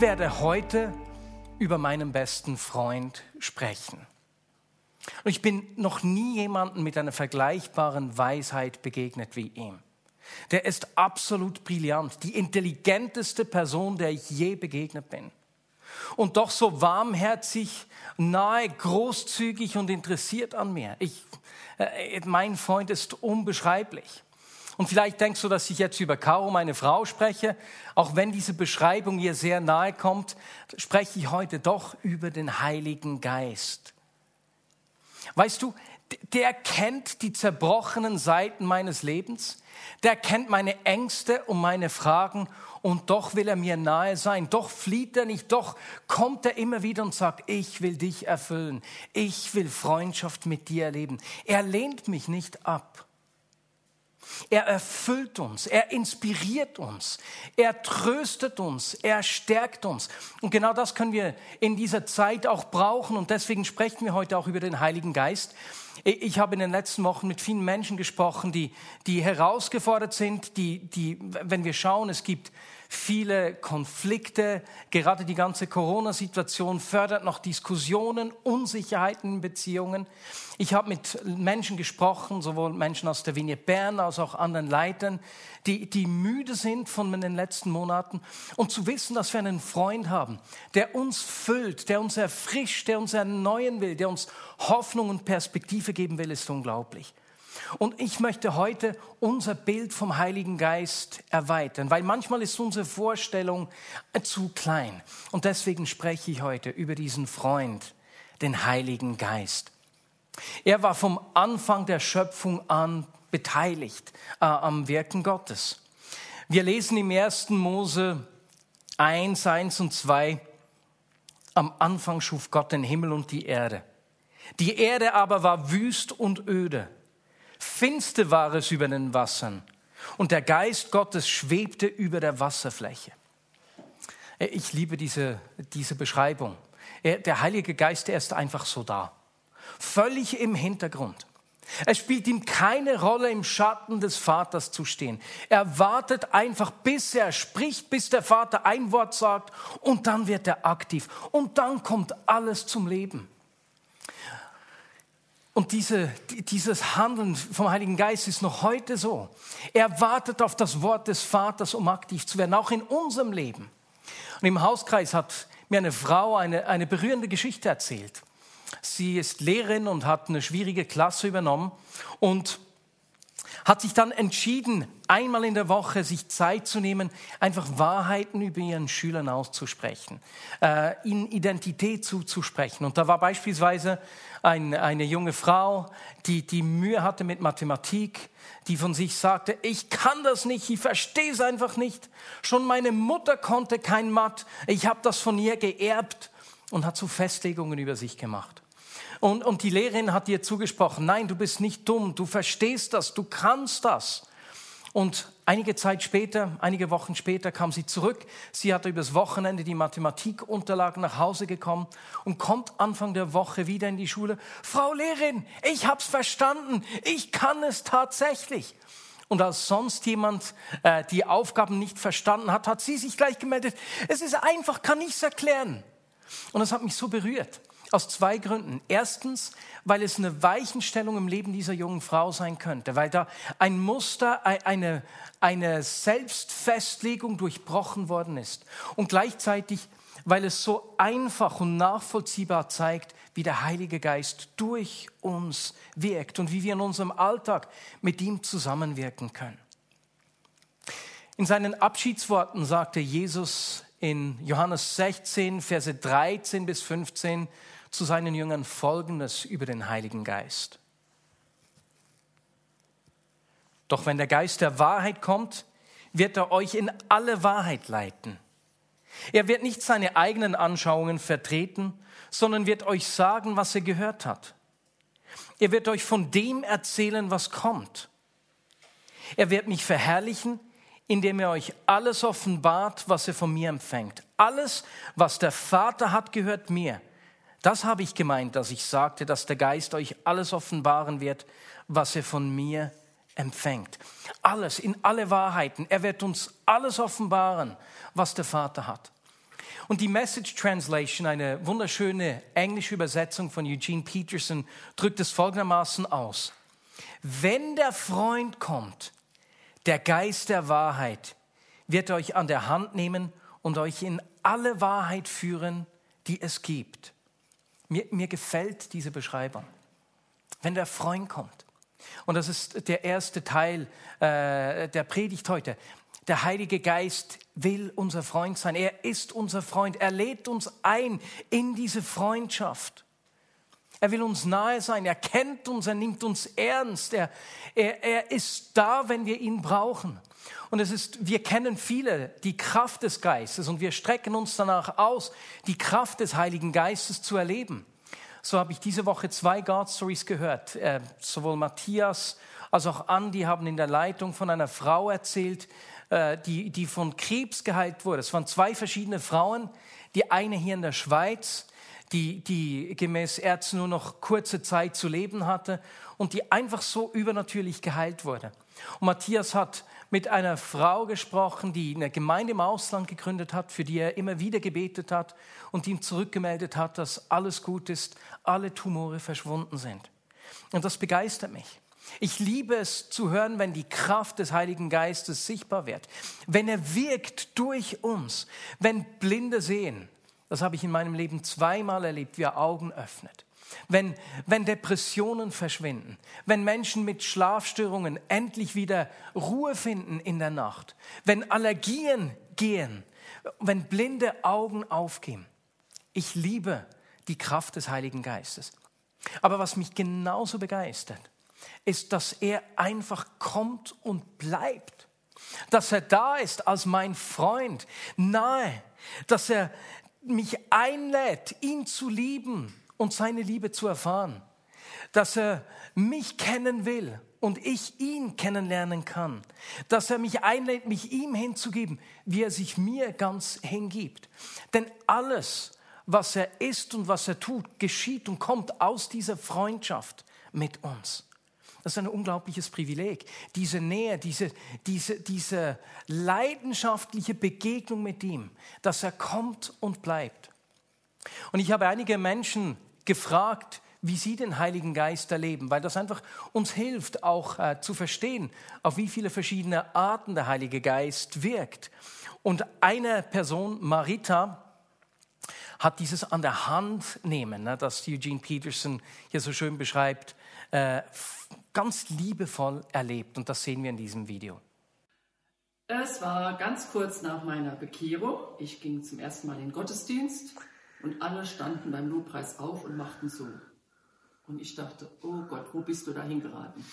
Ich werde heute über meinen besten Freund sprechen. Und ich bin noch nie jemandem mit einer vergleichbaren Weisheit begegnet wie ihm. Der ist absolut brillant, die intelligenteste Person, der ich je begegnet bin. Und doch so warmherzig, nahe, großzügig und interessiert an mir. Ich, äh, mein Freund ist unbeschreiblich. Und vielleicht denkst du, dass ich jetzt über Caro, meine Frau, spreche. Auch wenn diese Beschreibung ihr sehr nahe kommt, spreche ich heute doch über den Heiligen Geist. Weißt du, der kennt die zerbrochenen Seiten meines Lebens, der kennt meine Ängste und meine Fragen und doch will er mir nahe sein, doch flieht er nicht, doch kommt er immer wieder und sagt, ich will dich erfüllen, ich will Freundschaft mit dir erleben. Er lehnt mich nicht ab. Er erfüllt uns, er inspiriert uns, er tröstet uns, er stärkt uns. Und genau das können wir in dieser Zeit auch brauchen. Und deswegen sprechen wir heute auch über den Heiligen Geist. Ich habe in den letzten Wochen mit vielen Menschen gesprochen, die, die herausgefordert sind, die, die, wenn wir schauen, es gibt viele Konflikte. Gerade die ganze Corona-Situation fördert noch Diskussionen, Unsicherheiten in Beziehungen. Ich habe mit Menschen gesprochen, sowohl Menschen aus der Vinie Bern als auch anderen Leitern, die, die müde sind von den letzten Monaten. Und zu wissen, dass wir einen Freund haben, der uns füllt, der uns erfrischt, der uns erneuern will, der uns Hoffnung und Perspektive geben will, ist unglaublich. Und ich möchte heute unser Bild vom Heiligen Geist erweitern, weil manchmal ist unsere Vorstellung zu klein. Und deswegen spreche ich heute über diesen Freund, den Heiligen Geist. Er war vom Anfang der Schöpfung an beteiligt äh, am Wirken Gottes. Wir lesen im 1. Mose 1, 1 und 2, am Anfang schuf Gott den Himmel und die Erde. Die Erde aber war wüst und öde Finster war es über den Wassern und der Geist Gottes schwebte über der Wasserfläche. Äh, ich liebe diese, diese Beschreibung. Der Heilige Geist, der ist einfach so da. Völlig im Hintergrund. Es spielt ihm keine Rolle, im Schatten des Vaters zu stehen. Er wartet einfach, bis er spricht, bis der Vater ein Wort sagt und dann wird er aktiv. Und dann kommt alles zum Leben. Und diese, dieses Handeln vom Heiligen Geist ist noch heute so. Er wartet auf das Wort des Vaters, um aktiv zu werden, auch in unserem Leben. Und im Hauskreis hat mir eine Frau eine, eine berührende Geschichte erzählt. Sie ist Lehrerin und hat eine schwierige Klasse übernommen und hat sich dann entschieden, einmal in der Woche sich Zeit zu nehmen, einfach Wahrheiten über ihren Schülern auszusprechen, äh, ihnen Identität zuzusprechen. Und da war beispielsweise ein, eine junge Frau, die, die Mühe hatte mit Mathematik, die von sich sagte, ich kann das nicht, ich verstehe es einfach nicht. Schon meine Mutter konnte kein Math, ich habe das von ihr geerbt und hat so Festlegungen über sich gemacht. Und, und die Lehrerin hat ihr zugesprochen, nein, du bist nicht dumm, du verstehst das, du kannst das. Und einige Zeit später, einige Wochen später kam sie zurück. Sie hatte übers Wochenende die Mathematikunterlagen nach Hause gekommen und kommt Anfang der Woche wieder in die Schule. Frau Lehrerin, ich hab's verstanden. Ich kann es tatsächlich. Und als sonst jemand äh, die Aufgaben nicht verstanden hat, hat sie sich gleich gemeldet. Es ist einfach, kann ich's erklären. Und das hat mich so berührt. Aus zwei Gründen. Erstens, weil es eine Weichenstellung im Leben dieser jungen Frau sein könnte, weil da ein Muster, eine, eine Selbstfestlegung durchbrochen worden ist. Und gleichzeitig, weil es so einfach und nachvollziehbar zeigt, wie der Heilige Geist durch uns wirkt und wie wir in unserem Alltag mit ihm zusammenwirken können. In seinen Abschiedsworten sagte Jesus in Johannes 16, Verse 13 bis 15, zu seinen Jüngern Folgendes über den Heiligen Geist. Doch wenn der Geist der Wahrheit kommt, wird er euch in alle Wahrheit leiten. Er wird nicht seine eigenen Anschauungen vertreten, sondern wird euch sagen, was er gehört hat. Er wird euch von dem erzählen, was kommt. Er wird mich verherrlichen, indem er euch alles offenbart, was er von mir empfängt. Alles, was der Vater hat, gehört mir. Das habe ich gemeint, dass ich sagte, dass der Geist euch alles offenbaren wird, was er von mir empfängt. Alles, in alle Wahrheiten. Er wird uns alles offenbaren, was der Vater hat. Und die Message Translation, eine wunderschöne englische Übersetzung von Eugene Peterson, drückt es folgendermaßen aus. Wenn der Freund kommt, der Geist der Wahrheit, wird euch an der Hand nehmen und euch in alle Wahrheit führen, die es gibt. Mir, mir gefällt diese Beschreibung. Wenn der Freund kommt, und das ist der erste Teil äh, der Predigt heute. Der Heilige Geist will unser Freund sein. Er ist unser Freund. Er lädt uns ein in diese Freundschaft. Er will uns nahe sein. Er kennt uns. Er nimmt uns ernst. Er, er, er ist da, wenn wir ihn brauchen. Und es ist, wir kennen viele die Kraft des Geistes und wir strecken uns danach aus, die Kraft des Heiligen Geistes zu erleben. So habe ich diese Woche zwei God Stories gehört. Äh, sowohl Matthias als auch Andi haben in der Leitung von einer Frau erzählt, äh, die, die von Krebs geheilt wurde. Es waren zwei verschiedene Frauen. Die eine hier in der Schweiz, die, die gemäß Ärzten nur noch kurze Zeit zu leben hatte und die einfach so übernatürlich geheilt wurde. Und Matthias hat mit einer Frau gesprochen, die eine Gemeinde im Ausland gegründet hat, für die er immer wieder gebetet hat und ihm zurückgemeldet hat, dass alles gut ist, alle Tumore verschwunden sind. Und das begeistert mich. Ich liebe es zu hören, wenn die Kraft des Heiligen Geistes sichtbar wird, wenn er wirkt durch uns, wenn Blinde sehen. Das habe ich in meinem Leben zweimal erlebt, wie er Augen öffnet wenn, wenn Depressionen verschwinden, wenn Menschen mit Schlafstörungen endlich wieder Ruhe finden in der Nacht, wenn Allergien gehen, wenn blinde Augen aufgehen. Ich liebe die Kraft des Heiligen Geistes. Aber was mich genauso begeistert, ist, dass er einfach kommt und bleibt. Dass er da ist als mein Freund, nahe. Dass er mich einlädt, ihn zu lieben und seine Liebe zu erfahren, dass er mich kennen will und ich ihn kennenlernen kann, dass er mich einlädt, mich ihm hinzugeben, wie er sich mir ganz hingibt. Denn alles, was er ist und was er tut, geschieht und kommt aus dieser Freundschaft mit uns. Das ist ein unglaubliches Privileg. Diese Nähe, diese, diese, diese leidenschaftliche Begegnung mit ihm, dass er kommt und bleibt. Und ich habe einige Menschen gefragt, wie sie den Heiligen Geist erleben, weil das einfach uns hilft, auch äh, zu verstehen, auf wie viele verschiedene Arten der Heilige Geist wirkt. Und eine Person, Marita, hat dieses an der Hand nehmen, ne, das Eugene Peterson hier so schön beschreibt, äh, ganz liebevoll erlebt. Und das sehen wir in diesem Video. Es war ganz kurz nach meiner Bekehrung. Ich ging zum ersten Mal in den Gottesdienst und alle standen beim Lobpreis auf und machten so. Und ich dachte, oh Gott, wo bist du da hingeraten?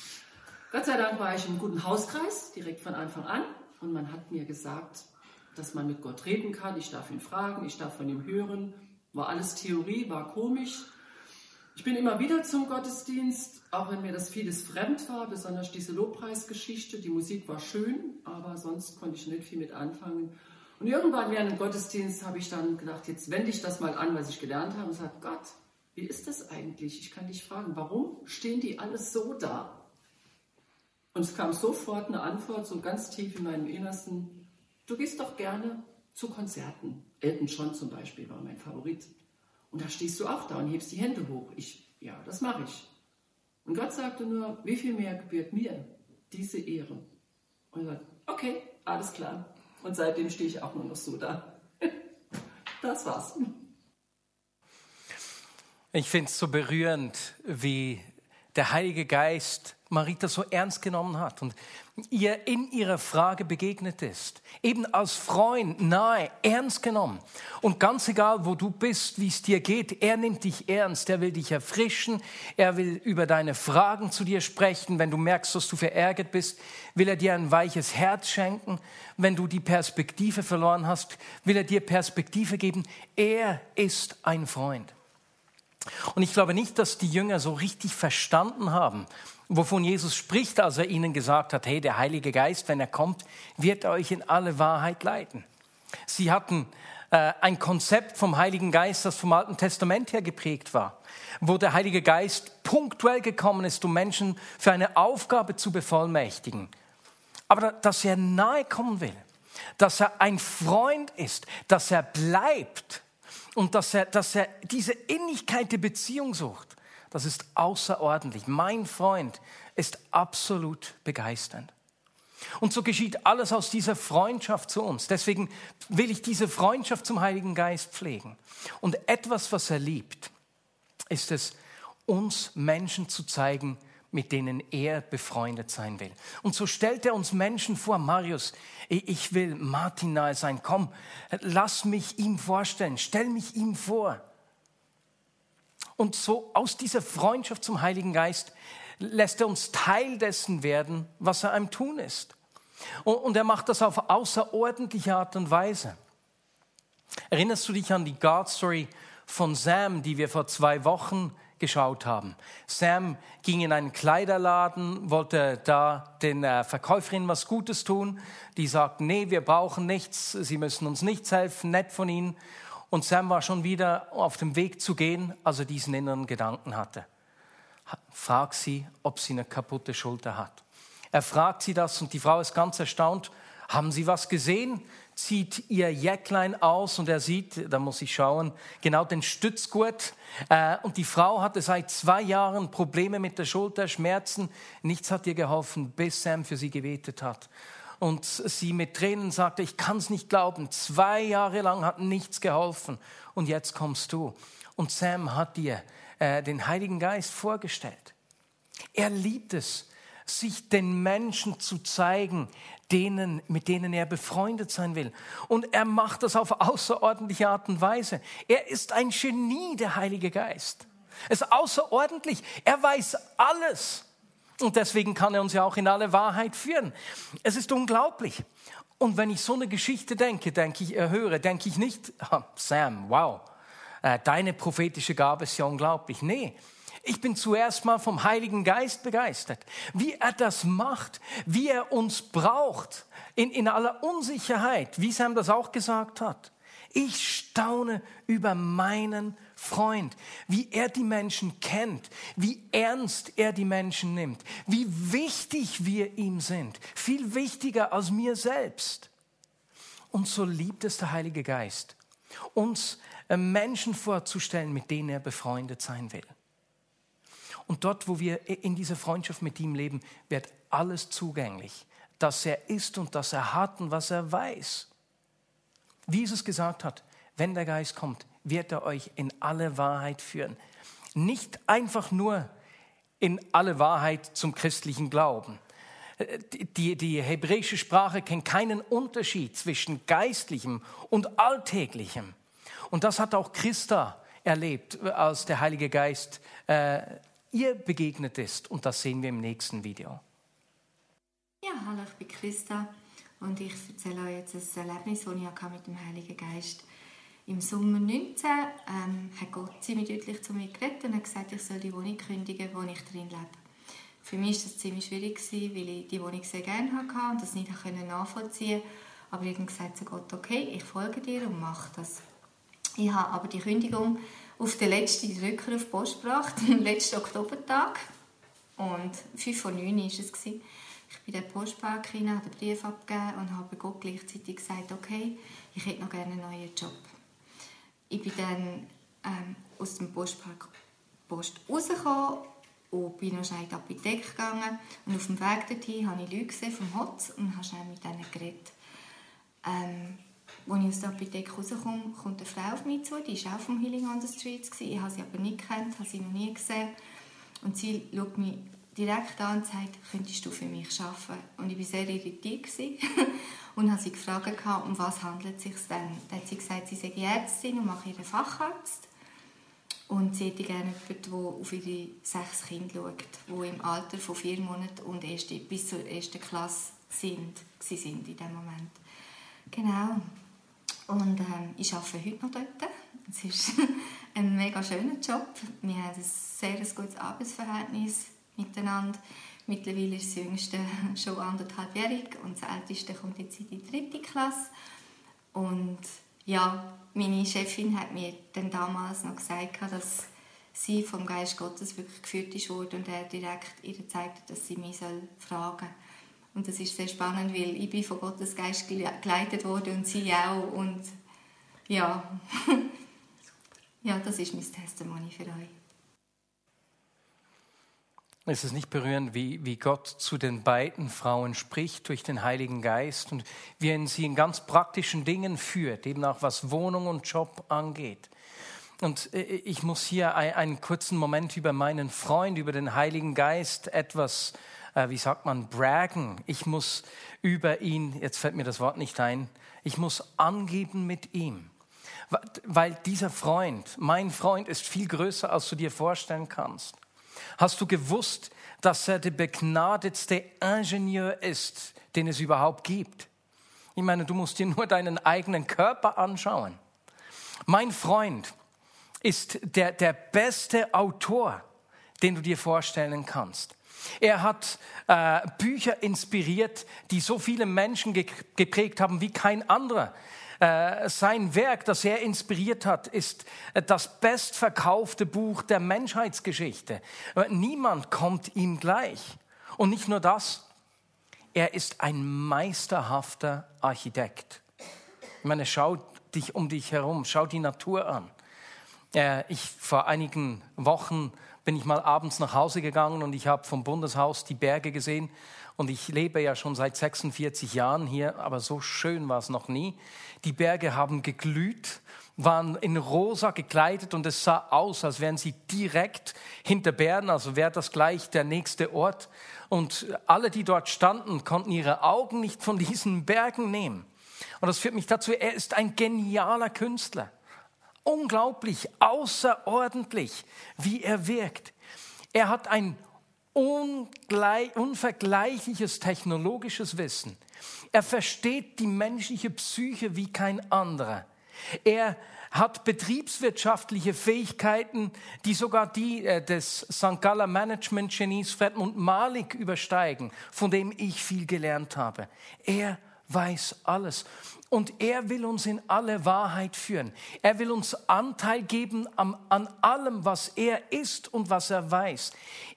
Gott sei Dank war ich im guten Hauskreis, direkt von Anfang an. Und man hat mir gesagt, dass man mit Gott reden kann. Ich darf ihn fragen, ich darf von ihm hören. War alles Theorie, war komisch. Ich bin immer wieder zum Gottesdienst, auch wenn mir das vieles fremd war, besonders diese Lobpreisgeschichte. Die Musik war schön, aber sonst konnte ich nicht viel mit anfangen. Und irgendwann während dem Gottesdienst habe ich dann gedacht, jetzt wende ich das mal an, was ich gelernt habe und sage, Gott, wie ist das eigentlich? Ich kann dich fragen, warum stehen die alles so da? Und es kam sofort eine Antwort, so ganz tief in meinem Innersten, du gehst doch gerne zu Konzerten. Elton John zum Beispiel war mein Favorit. Und da stehst du auch da und hebst die Hände hoch. Ich, ja, das mache ich. Und Gott sagte nur, wie viel mehr gebührt mir diese Ehre? Und ich sagte, okay, alles klar. Und seitdem stehe ich auch nur noch so da. Das war's. Ich finde es so berührend, wie der Heilige Geist Marita so ernst genommen hat und ihr in ihrer Frage begegnet ist. Eben als Freund nahe, ernst genommen. Und ganz egal, wo du bist, wie es dir geht, er nimmt dich ernst. Er will dich erfrischen. Er will über deine Fragen zu dir sprechen. Wenn du merkst, dass du verärgert bist, will er dir ein weiches Herz schenken. Wenn du die Perspektive verloren hast, will er dir Perspektive geben. Er ist ein Freund. Und ich glaube nicht, dass die Jünger so richtig verstanden haben, wovon Jesus spricht, als er ihnen gesagt hat, hey, der Heilige Geist, wenn er kommt, wird er euch in alle Wahrheit leiten. Sie hatten äh, ein Konzept vom Heiligen Geist, das vom Alten Testament her geprägt war, wo der Heilige Geist punktuell gekommen ist, um Menschen für eine Aufgabe zu bevollmächtigen. Aber dass er nahe kommen will, dass er ein Freund ist, dass er bleibt, und dass er, dass er diese Innigkeit der Beziehung sucht, das ist außerordentlich. Mein Freund ist absolut begeisternd. Und so geschieht alles aus dieser Freundschaft zu uns. Deswegen will ich diese Freundschaft zum Heiligen Geist pflegen. Und etwas, was er liebt, ist es, uns Menschen zu zeigen, mit denen er befreundet sein will. Und so stellt er uns Menschen vor, Marius, ich will Martin nahe sein, komm, lass mich ihm vorstellen, stell mich ihm vor. Und so aus dieser Freundschaft zum Heiligen Geist lässt er uns Teil dessen werden, was er einem tun ist. Und er macht das auf außerordentliche Art und Weise. Erinnerst du dich an die God Story von Sam, die wir vor zwei Wochen geschaut haben. Sam ging in einen Kleiderladen, wollte da den äh, Verkäuferinnen was Gutes tun. Die sagten, nee, wir brauchen nichts, sie müssen uns nichts helfen, nett von ihnen. Und Sam war schon wieder auf dem Weg zu gehen, als er diesen inneren Gedanken hatte. Frag sie, ob sie eine kaputte Schulter hat. Er fragt sie das und die Frau ist ganz erstaunt. Haben Sie was gesehen? Zieht ihr Jäcklein aus und er sieht, da muss ich schauen, genau den Stützgurt. Äh, und die Frau hatte seit zwei Jahren Probleme mit der Schulter, Schmerzen. Nichts hat ihr geholfen, bis Sam für sie gebetet hat. Und sie mit Tränen sagte, ich kann es nicht glauben, zwei Jahre lang hat nichts geholfen und jetzt kommst du. Und Sam hat dir äh, den Heiligen Geist vorgestellt. Er liebt es, sich den Menschen zu zeigen, denen, mit denen er befreundet sein will. Und er macht das auf außerordentliche Art und Weise. Er ist ein Genie, der Heilige Geist. Es ist außerordentlich. Er weiß alles. Und deswegen kann er uns ja auch in alle Wahrheit führen. Es ist unglaublich. Und wenn ich so eine Geschichte denke, denke ich, höre, denke ich nicht, Sam, wow, äh, deine prophetische Gabe ist ja unglaublich. Nee, ich bin zuerst mal vom Heiligen Geist begeistert, wie er das macht, wie er uns braucht in, in aller Unsicherheit, wie Sam das auch gesagt hat. Ich staune über meinen Freund, wie er die Menschen kennt, wie ernst er die Menschen nimmt, wie wichtig wir ihm sind, viel wichtiger als mir selbst. Und so liebt es der Heilige Geist, uns äh, Menschen vorzustellen, mit denen er befreundet sein will. Und dort, wo wir in dieser Freundschaft mit ihm leben, wird alles zugänglich, dass er ist und dass er hat und was er weiß. Wie Jesus gesagt hat, wenn der Geist kommt, wird er euch in alle Wahrheit führen. Nicht einfach nur in alle Wahrheit zum christlichen Glauben. Die, die hebräische Sprache kennt keinen Unterschied zwischen geistlichem und alltäglichem. Und das hat auch Christa erlebt, als der Heilige Geist äh, ihr begegnet ist. Und das sehen wir im nächsten Video. Ja, hallo, ich bin Christa und ich erzähle euch jetzt ein Erlebnis, das ich mit dem Heiligen Geist hatte. Im Sommer 19 ähm, hat Gott ziemlich deutlich zu mir geredet und hat gesagt, ich soll die Wohnung kündigen, wo ich drin lebe. Für mich war das ziemlich schwierig, weil ich die Wohnung sehr gerne hatte und das nicht nachvollziehen konnte. Aber ich habe gesagt zu Gott, okay, ich folge dir und mache das. Ich habe aber die Kündigung auf den letzten Drücker auf die Post gebracht, am letzten Oktobertag. Und 5 vor 9 war es. Ich bin in den Postpark hinein, habe den Brief abgegeben und habe Gott gleichzeitig gesagt, okay, ich hätte noch gerne einen neuen Job. Ich bin dann ähm, aus dem Postpark Post rausgekommen und bin noch schnell in die Apotheke gegangen. Und auf dem Weg dorthin habe ich Leute gesehen vom Hotz und habe schnell mit ihnen geredet. Ähm, als ich aus der Apotheke rauskomme, kommt eine Frau auf mich zu, die war auch vom Healing on the Streets. Ich habe sie aber nicht gekannt, habe sie noch nie gesehen. Und sie schaut mich direkt an und sagt, könntest du für mich arbeiten? Und ich war sehr irritiert und habe sie gefragt, um was handelt es sich denn? Dann hat sie gesagt, sie sei Ärztin und mache ihren Facharzt. Und sie hätte gerne jemanden, der auf ihre sechs Kinder schaut, die im Alter von vier Monaten und erste, bis zur ersten Klasse sind, sind in dem Moment. Genau. Und ähm, ich arbeite heute noch dort. Es ist ein mega schöner Job. Wir haben ein sehr gutes Arbeitsverhältnis miteinander. Mittlerweile ist das Jüngste schon anderthalbjährig und das Älteste kommt jetzt in die dritte Klasse. Und ja, meine Chefin hat mir dann damals noch gesagt, dass sie vom Geist Gottes wirklich geführt worden und er direkt ihr gezeigt dass sie mich fragen soll. Und das ist sehr spannend, weil ich bin von Gottes Geist geleitet worden und sie auch. Und ja, ja das ist mein Testimony für euch. Ist es nicht berührend, wie, wie Gott zu den beiden Frauen spricht durch den Heiligen Geist und wie er sie in ganz praktischen Dingen führt, eben auch was Wohnung und Job angeht. Und äh, ich muss hier einen kurzen Moment über meinen Freund, über den Heiligen Geist etwas, äh, wie sagt man, braggen. Ich muss über ihn, jetzt fällt mir das Wort nicht ein, ich muss angeben mit ihm. Weil dieser Freund, mein Freund, ist viel größer, als du dir vorstellen kannst. Hast du gewusst, dass er der begnadetste Ingenieur ist, den es überhaupt gibt? Ich meine, du musst dir nur deinen eigenen Körper anschauen. Mein Freund ist der, der beste Autor, den du dir vorstellen kannst. Er hat äh, Bücher inspiriert, die so viele Menschen geprägt haben wie kein anderer. Äh, sein Werk, das er inspiriert hat, ist äh, das bestverkaufte Buch der Menschheitsgeschichte. Äh, niemand kommt ihm gleich. Und nicht nur das, er ist ein meisterhafter Architekt. Ich meine, schau dich um dich herum, schau die Natur an. Ich vor einigen Wochen bin ich mal abends nach Hause gegangen und ich habe vom Bundeshaus die Berge gesehen und ich lebe ja schon seit 46 Jahren hier, aber so schön war es noch nie. Die Berge haben geglüht, waren in rosa gekleidet und es sah aus, als wären sie direkt hinter Bern, also wäre das gleich der nächste Ort. Und alle, die dort standen, konnten ihre Augen nicht von diesen Bergen nehmen. Und das führt mich dazu, er ist ein genialer Künstler. Unglaublich, außerordentlich, wie er wirkt. Er hat ein unvergleichliches technologisches Wissen. Er versteht die menschliche Psyche wie kein anderer. Er hat betriebswirtschaftliche Fähigkeiten, die sogar die äh, des St. Galler Management Genies Fredmund Malik übersteigen, von dem ich viel gelernt habe. Er weiß alles. Und er will uns in alle Wahrheit führen. Er will uns Anteil geben an, an, allem, was er ist und was er weiß.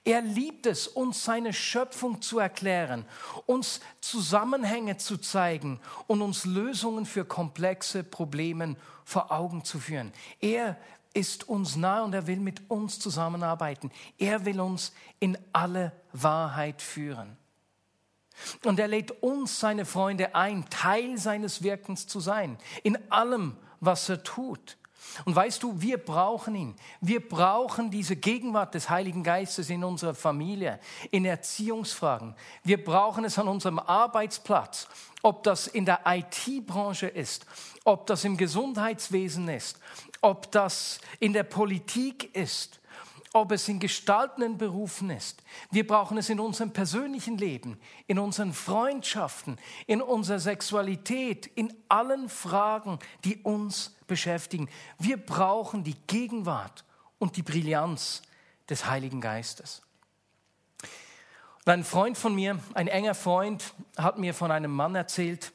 Er liebt es, uns seine Schöpfung zu erklären, uns Zusammenhänge zu zeigen und uns Lösungen für komplexe Probleme vor Augen zu führen. Er ist uns nahe und er will mit uns zusammenarbeiten. Er will uns in alle Wahrheit führen. Und er lädt uns, seine Freunde, ein, Teil seines Wirkens zu sein, in allem, was er tut. Und weißt du, wir brauchen ihn. Wir brauchen diese Gegenwart des Heiligen Geistes in unserer Familie, in Erziehungsfragen. Wir brauchen es an unserem Arbeitsplatz, ob das in der IT-Branche ist, ob das im Gesundheitswesen ist, ob das in der Politik ist ob es in gestaltenden Berufen ist. Wir brauchen es in unserem persönlichen Leben, in unseren Freundschaften, in unserer Sexualität, in allen Fragen, die uns beschäftigen. Wir brauchen die Gegenwart und die Brillanz des Heiligen Geistes. Und ein Freund von mir, ein enger Freund, hat mir von einem Mann erzählt,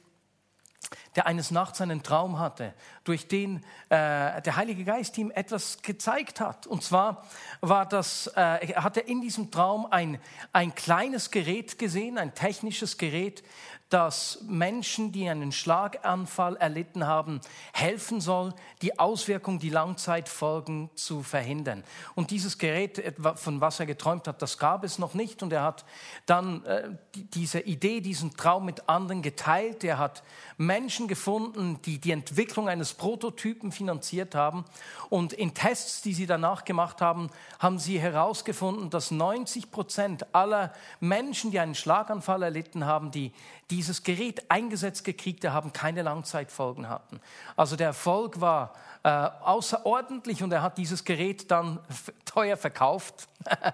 der eines Nachts einen Traum hatte, durch den äh, der Heilige Geist ihm etwas gezeigt hat. Und zwar war das, äh, hat er in diesem Traum ein, ein kleines Gerät gesehen, ein technisches Gerät, das Menschen, die einen Schlaganfall erlitten haben, helfen soll, die Auswirkungen, die Langzeitfolgen zu verhindern. Und dieses Gerät, von was er geträumt hat, das gab es noch nicht. Und er hat dann äh, diese Idee, diesen Traum mit anderen geteilt. Er hat Menschen gefunden, die die Entwicklung eines Prototypen finanziert haben. Und in Tests, die sie danach gemacht haben, haben sie herausgefunden, dass 90 Prozent aller Menschen, die einen Schlaganfall erlitten haben, die dieses Gerät eingesetzt gekriegt haben, keine Langzeitfolgen hatten. Also der Erfolg war äh, außerordentlich und er hat dieses Gerät dann teuer verkauft,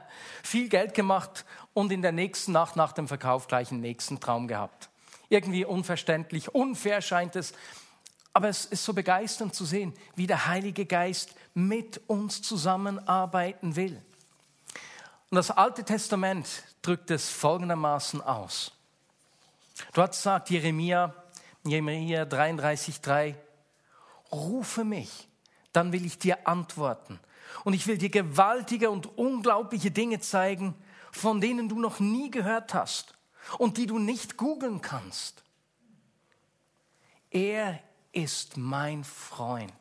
viel Geld gemacht und in der nächsten Nacht nach dem Verkauf gleich einen nächsten Traum gehabt. Irgendwie unverständlich, unfair scheint es, aber es ist so begeisternd zu sehen, wie der Heilige Geist mit uns zusammenarbeiten will. Und das Alte Testament drückt es folgendermaßen aus. Dort sagt Jeremia, Jeremia 33,3, rufe mich, dann will ich dir antworten. Und ich will dir gewaltige und unglaubliche Dinge zeigen, von denen du noch nie gehört hast und die du nicht googeln kannst. Er ist mein Freund.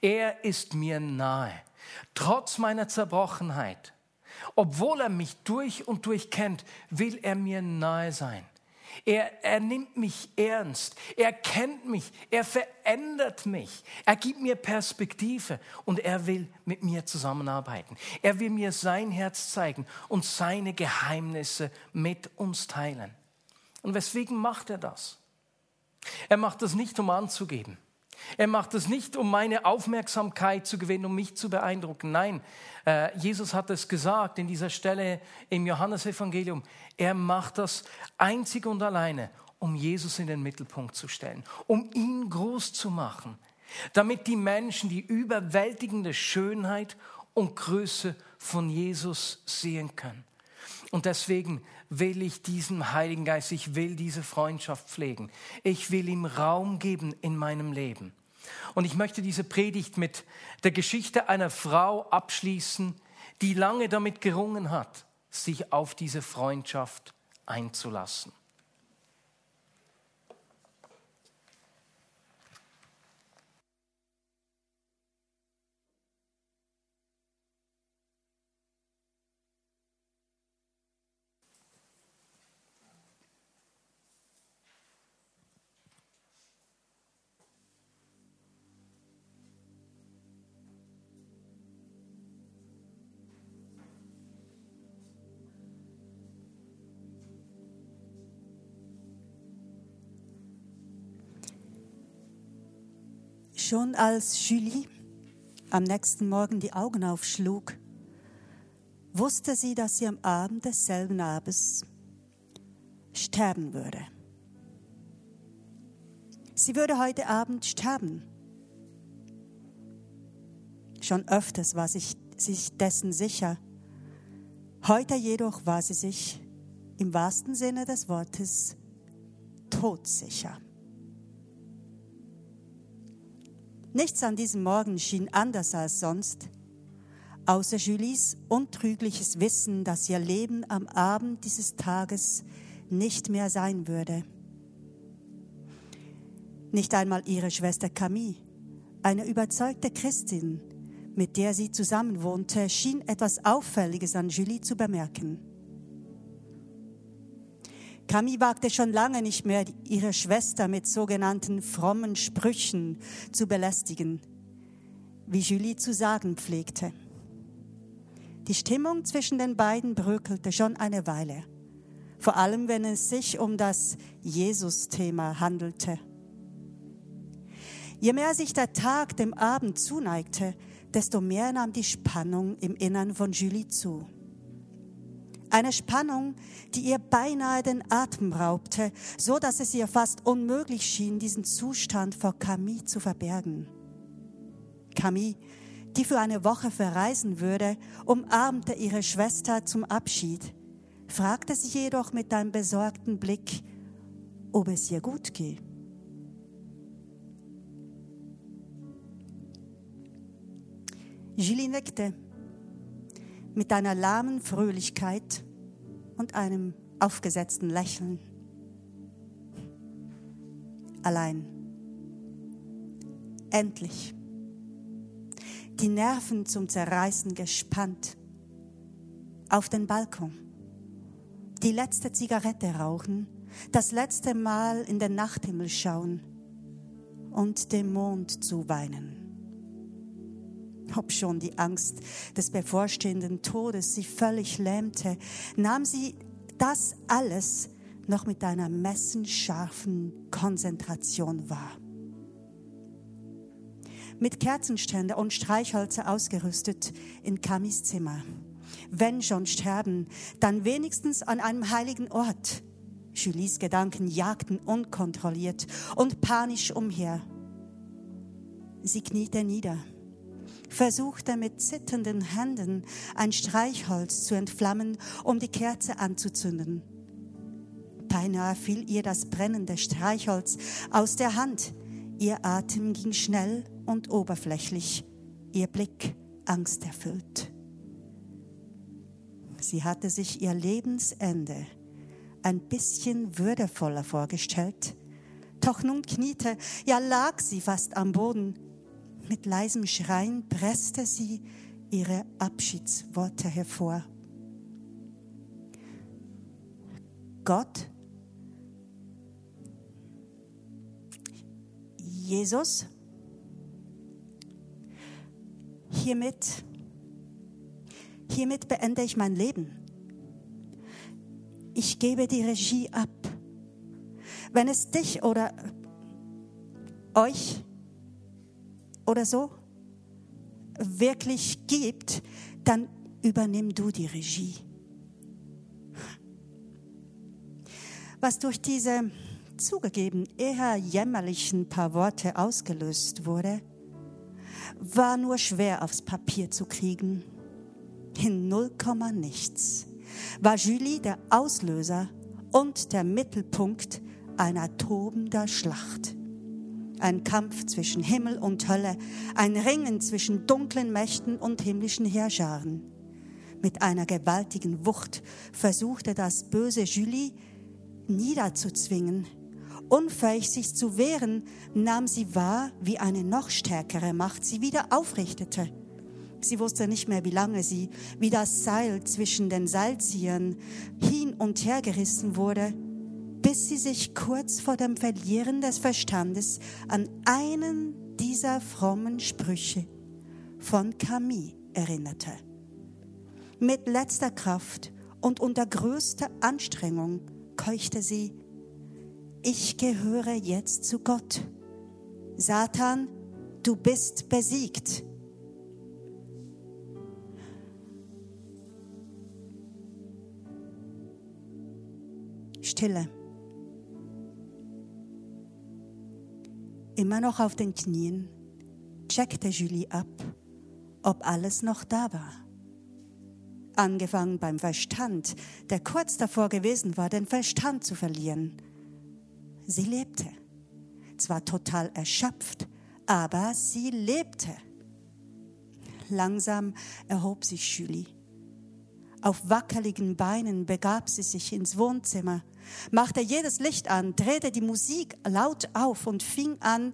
Er ist mir nahe, trotz meiner Zerbrochenheit. Obwohl er mich durch und durch kennt, will er mir nahe sein. Er, er nimmt mich ernst. Er kennt mich. Er verändert mich. Er gibt mir Perspektive und er will mit mir zusammenarbeiten. Er will mir sein Herz zeigen und seine Geheimnisse mit uns teilen. Und weswegen macht er das? Er macht das nicht, um anzugeben. Er macht es nicht, um meine Aufmerksamkeit zu gewinnen, um mich zu beeindrucken. Nein, äh, Jesus hat es gesagt in dieser Stelle im Johannesevangelium. Er macht das einzig und alleine, um Jesus in den Mittelpunkt zu stellen, um ihn groß zu machen, damit die Menschen die überwältigende Schönheit und Größe von Jesus sehen können. Und deswegen will ich diesem Heiligen Geist, ich will diese Freundschaft pflegen. Ich will ihm Raum geben in meinem Leben. Und ich möchte diese Predigt mit der Geschichte einer Frau abschließen, die lange damit gerungen hat, sich auf diese Freundschaft einzulassen. Schon als Julie am nächsten Morgen die Augen aufschlug, wusste sie, dass sie am Abend desselben Abends sterben würde. Sie würde heute Abend sterben. Schon öfters war sie sich dessen sicher. Heute jedoch war sie sich im wahrsten Sinne des Wortes todsicher. Nichts an diesem Morgen schien anders als sonst, außer Julies untrügliches Wissen, dass ihr Leben am Abend dieses Tages nicht mehr sein würde. Nicht einmal ihre Schwester Camille, eine überzeugte Christin, mit der sie zusammenwohnte, schien etwas Auffälliges an Julie zu bemerken. Camille wagte schon lange nicht mehr, ihre Schwester mit sogenannten frommen Sprüchen zu belästigen, wie Julie zu sagen pflegte. Die Stimmung zwischen den beiden bröckelte schon eine Weile, vor allem wenn es sich um das Jesus-Thema handelte. Je mehr sich der Tag dem Abend zuneigte, desto mehr nahm die Spannung im Innern von Julie zu. Eine Spannung, die ihr beinahe den Atem raubte, so dass es ihr fast unmöglich schien, diesen Zustand vor Camille zu verbergen. Camille, die für eine Woche verreisen würde, umarmte ihre Schwester zum Abschied, fragte sie jedoch mit einem besorgten Blick, ob es ihr gut gehe. Julie nickte mit einer lahmen Fröhlichkeit und einem aufgesetzten Lächeln. Allein. Endlich. Die Nerven zum Zerreißen gespannt. Auf den Balkon. Die letzte Zigarette rauchen. Das letzte Mal in den Nachthimmel schauen. und dem Mond zu weinen. Ob schon die Angst des bevorstehenden Todes sie völlig lähmte, nahm sie das alles noch mit einer messenscharfen Konzentration wahr. Mit Kerzenständer und Streichhölzer ausgerüstet in Kamis Zimmer. Wenn schon sterben, dann wenigstens an einem heiligen Ort. Julies Gedanken jagten unkontrolliert und panisch umher. Sie kniete nieder, versuchte mit zitternden Händen ein Streichholz zu entflammen, um die Kerze anzuzünden. Beinahe fiel ihr das brennende Streichholz aus der Hand. Ihr Atem ging schnell und oberflächlich, ihr Blick angsterfüllt. Sie hatte sich ihr Lebensende ein bisschen würdevoller vorgestellt. Doch nun kniete, ja lag sie fast am Boden. Mit leisem Schreien presste sie ihre Abschiedsworte hervor. Gott Jesus, hiermit, hiermit beende ich mein Leben. Ich gebe die Regie ab. Wenn es dich oder euch oder so wirklich gibt, dann übernimm du die Regie. Was durch diese zugegeben eher jämmerlichen paar Worte ausgelöst wurde, war nur schwer aufs Papier zu kriegen. In null Komma nichts war Julie der Auslöser und der Mittelpunkt einer tobender Schlacht. Ein Kampf zwischen Himmel und Hölle, ein Ringen zwischen dunklen Mächten und himmlischen Heerscharen. Mit einer gewaltigen Wucht versuchte das böse Julie niederzuzwingen, Unfähig, sich zu wehren, nahm sie wahr, wie eine noch stärkere Macht sie wieder aufrichtete. Sie wusste nicht mehr, wie lange sie, wie das Seil zwischen den Seilziehern hin und her gerissen wurde, bis sie sich kurz vor dem Verlieren des Verstandes an einen dieser frommen Sprüche von Camille erinnerte. Mit letzter Kraft und unter größter Anstrengung keuchte sie, ich gehöre jetzt zu Gott. Satan, du bist besiegt. Stille. Immer noch auf den Knien checkte Julie ab, ob alles noch da war. Angefangen beim Verstand, der kurz davor gewesen war, den Verstand zu verlieren Sie lebte. Zwar total erschöpft, aber sie lebte. Langsam erhob sich Julie. Auf wackeligen Beinen begab sie sich ins Wohnzimmer, machte jedes Licht an, drehte die Musik laut auf und fing an,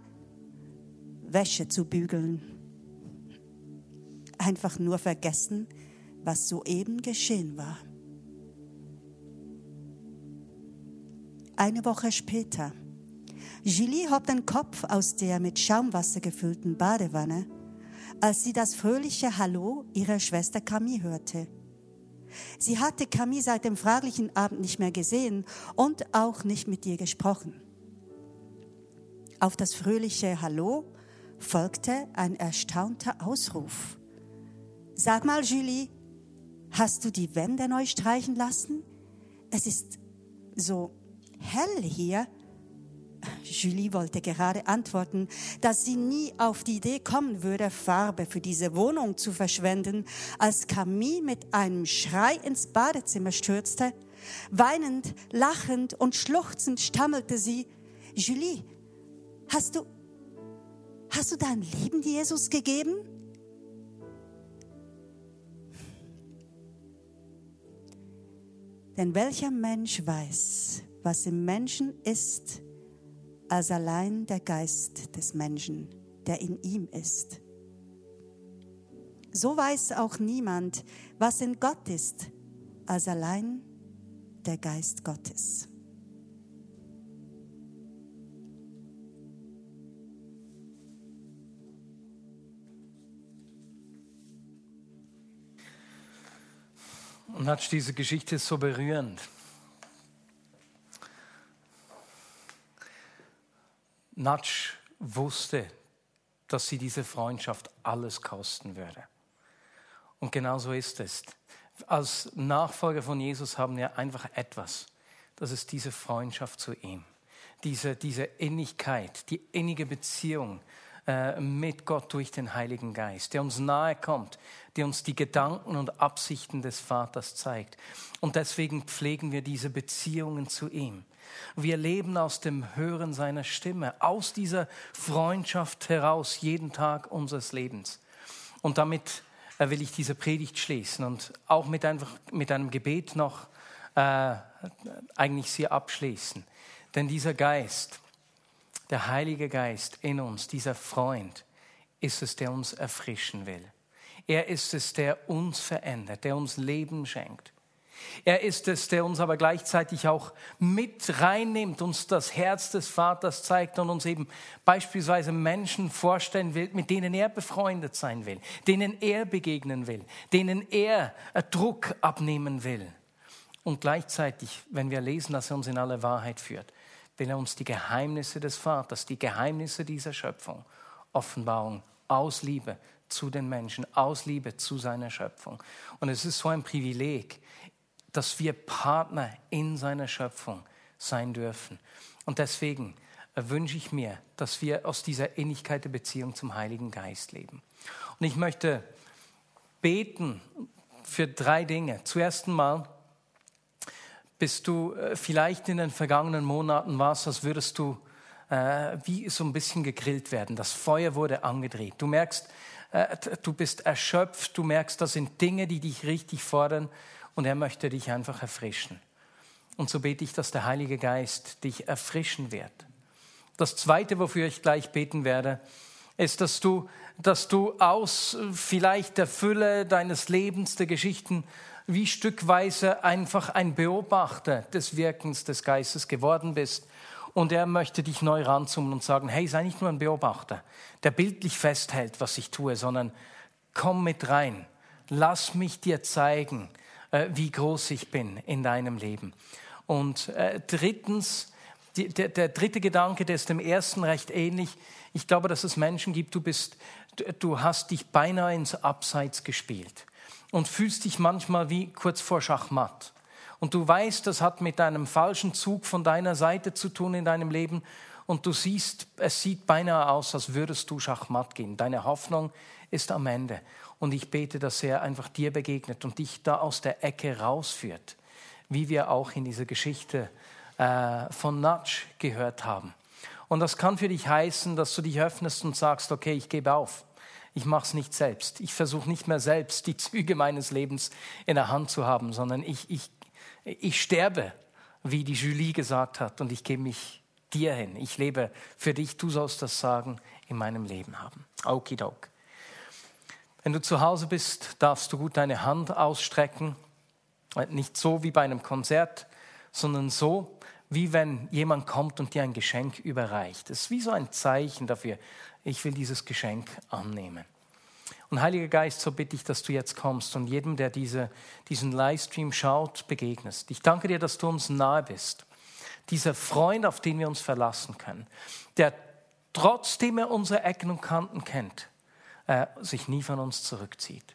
Wäsche zu bügeln. Einfach nur vergessen, was soeben geschehen war. Eine Woche später. Julie hob den Kopf aus der mit Schaumwasser gefüllten Badewanne, als sie das fröhliche Hallo ihrer Schwester Camille hörte. Sie hatte Camille seit dem fraglichen Abend nicht mehr gesehen und auch nicht mit ihr gesprochen. Auf das fröhliche Hallo folgte ein erstaunter Ausruf. Sag mal, Julie, hast du die Wände neu streichen lassen? Es ist so hell hier? Julie wollte gerade antworten, dass sie nie auf die Idee kommen würde, Farbe für diese Wohnung zu verschwenden, als Camille mit einem Schrei ins Badezimmer stürzte. Weinend, lachend und schluchzend stammelte sie, Julie, hast du, hast du dein Leben Jesus gegeben? Denn welcher Mensch weiß, was im Menschen ist, als allein der Geist des Menschen, der in ihm ist. So weiß auch niemand, was in Gott ist, als allein der Geist Gottes. Und hat diese Geschichte so berührend. Natsch wusste, dass sie diese Freundschaft alles kosten würde. Und genau so ist es. Als Nachfolger von Jesus haben wir einfach etwas. Das ist diese Freundschaft zu ihm. Diese, diese Innigkeit, die innige Beziehung äh, mit Gott durch den Heiligen Geist, der uns nahe kommt, der uns die Gedanken und Absichten des Vaters zeigt. Und deswegen pflegen wir diese Beziehungen zu ihm. Wir leben aus dem Hören seiner Stimme, aus dieser Freundschaft heraus jeden Tag unseres Lebens. Und damit äh, will ich diese Predigt schließen und auch mit, einfach, mit einem Gebet noch äh, eigentlich sie abschließen. Denn dieser Geist, der Heilige Geist in uns, dieser Freund, ist es, der uns erfrischen will. Er ist es, der uns verändert, der uns Leben schenkt. Er ist es, der uns aber gleichzeitig auch mit reinnimmt, uns das Herz des Vaters zeigt und uns eben beispielsweise Menschen vorstellen will, mit denen er befreundet sein will, denen er begegnen will, denen er Druck abnehmen will. Und gleichzeitig, wenn wir lesen, dass er uns in alle Wahrheit führt, will er uns die Geheimnisse des Vaters, die Geheimnisse dieser Schöpfung Offenbarung aus Liebe zu den Menschen, aus Liebe zu seiner Schöpfung. Und es ist so ein Privileg, dass wir Partner in seiner Schöpfung sein dürfen. Und deswegen wünsche ich mir, dass wir aus dieser Innigkeit der Beziehung zum Heiligen Geist leben. Und ich möchte beten für drei Dinge. Zuerst einmal, bist du äh, vielleicht in den vergangenen Monaten warst, als würdest du äh, wie so ein bisschen gegrillt werden. Das Feuer wurde angedreht. Du merkst, äh, du bist erschöpft, du merkst, das sind Dinge, die dich richtig fordern und er möchte dich einfach erfrischen. Und so bete ich, dass der Heilige Geist dich erfrischen wird. Das Zweite, wofür ich gleich beten werde, ist, dass du, dass du aus vielleicht der Fülle deines Lebens, der Geschichten, wie stückweise einfach ein Beobachter des Wirkens des Geistes geworden bist. Und er möchte dich neu ranzoomen und sagen, hey, sei nicht nur ein Beobachter, der bildlich festhält, was ich tue, sondern komm mit rein. Lass mich dir zeigen, äh, wie groß ich bin in deinem Leben. Und äh, drittens, der, der, dritte Gedanke, der ist dem ersten recht ähnlich. Ich glaube, dass es Menschen gibt, du bist, du hast dich beinahe ins Abseits gespielt und fühlst dich manchmal wie kurz vor Schachmatt. Und du weißt, das hat mit einem falschen Zug von deiner Seite zu tun in deinem Leben. Und du siehst, es sieht beinahe aus, als würdest du Schachmatt gehen. Deine Hoffnung ist am Ende. Und ich bete, dass er einfach dir begegnet und dich da aus der Ecke rausführt, wie wir auch in dieser Geschichte äh, von Natsch gehört haben. Und das kann für dich heißen, dass du dich öffnest und sagst, okay, ich gebe auf ich mache es nicht selbst. Ich versuche nicht mehr selbst die Züge meines Lebens in der Hand zu haben, sondern ich, ich, ich sterbe, wie die Julie gesagt hat, und ich gebe mich dir hin. Ich lebe für dich, du sollst das Sagen in meinem Leben haben. Okidok. Wenn du zu Hause bist, darfst du gut deine Hand ausstrecken. Nicht so wie bei einem Konzert, sondern so, wie wenn jemand kommt und dir ein Geschenk überreicht. Das ist wie so ein Zeichen dafür, ich will dieses Geschenk annehmen. Und Heiliger Geist, so bitte ich, dass du jetzt kommst und jedem, der diese, diesen Livestream schaut, begegnest. Ich danke dir, dass du uns nahe bist. Dieser Freund, auf den wir uns verlassen können, der trotzdem er unsere Ecken und Kanten kennt, äh, sich nie von uns zurückzieht.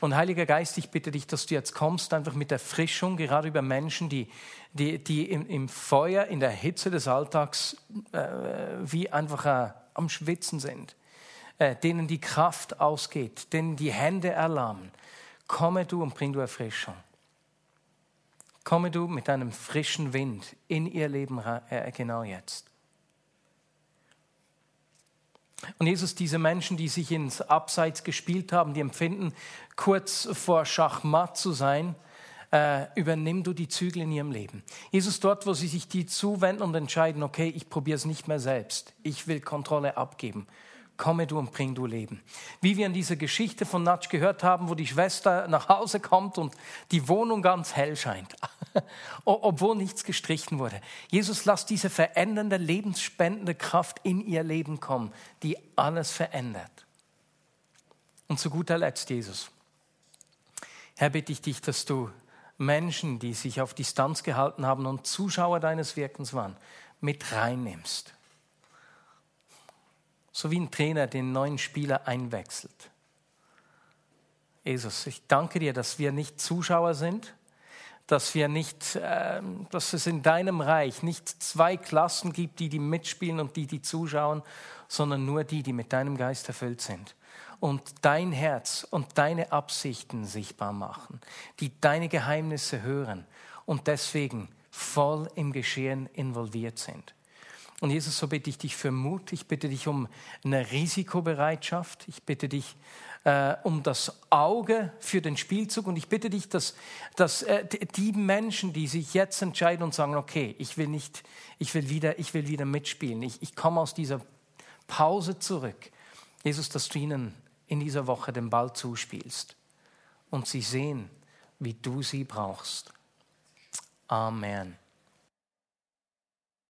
Und Heiliger Geist, ich bitte dich, dass du jetzt kommst, einfach mit Erfrischung, gerade über Menschen, die, die, die im, im Feuer, in der Hitze des Alltags äh, wie einfach äh, am Schwitzen sind, äh, denen die Kraft ausgeht, denen die Hände erlahmen. Komme du und bring du Erfrischung. Komme du mit einem frischen Wind in ihr Leben äh, genau jetzt. Und Jesus, diese Menschen, die sich ins Abseits gespielt haben, die empfinden, kurz vor Schachmatt zu sein, äh, übernimm du die Zügel in ihrem Leben. Jesus, dort, wo sie sich die zuwenden und entscheiden, okay, ich probiere es nicht mehr selbst, ich will Kontrolle abgeben, komme du und bring du Leben. Wie wir in dieser Geschichte von Natsch gehört haben, wo die Schwester nach Hause kommt und die Wohnung ganz hell scheint, obwohl nichts gestrichen wurde. Jesus, lass diese verändernde, lebensspendende Kraft in ihr Leben kommen, die alles verändert. Und zu guter Letzt, Jesus, Herr, bitte ich dich, dass du Menschen, die sich auf Distanz gehalten haben und Zuschauer deines Wirkens waren, mit reinnimmst. So wie ein Trainer den neuen Spieler einwechselt. Jesus, ich danke dir, dass wir nicht Zuschauer sind, dass wir nicht, äh, dass es in deinem Reich nicht zwei Klassen gibt, die die mitspielen und die die zuschauen, sondern nur die, die mit deinem Geist erfüllt sind und dein Herz und deine Absichten sichtbar machen, die deine Geheimnisse hören und deswegen voll im Geschehen involviert sind. Und Jesus, so bitte ich dich für Mut, ich bitte dich um eine Risikobereitschaft, ich bitte dich äh, um das Auge für den Spielzug. Und ich bitte dich, dass, dass äh, die Menschen, die sich jetzt entscheiden und sagen, okay, ich will nicht, ich will wieder, ich will wieder mitspielen, ich, ich komme aus dieser Pause zurück, Jesus, dass du ihnen in dieser Woche den Ball zuspielst und sie sehen, wie du sie brauchst. Amen.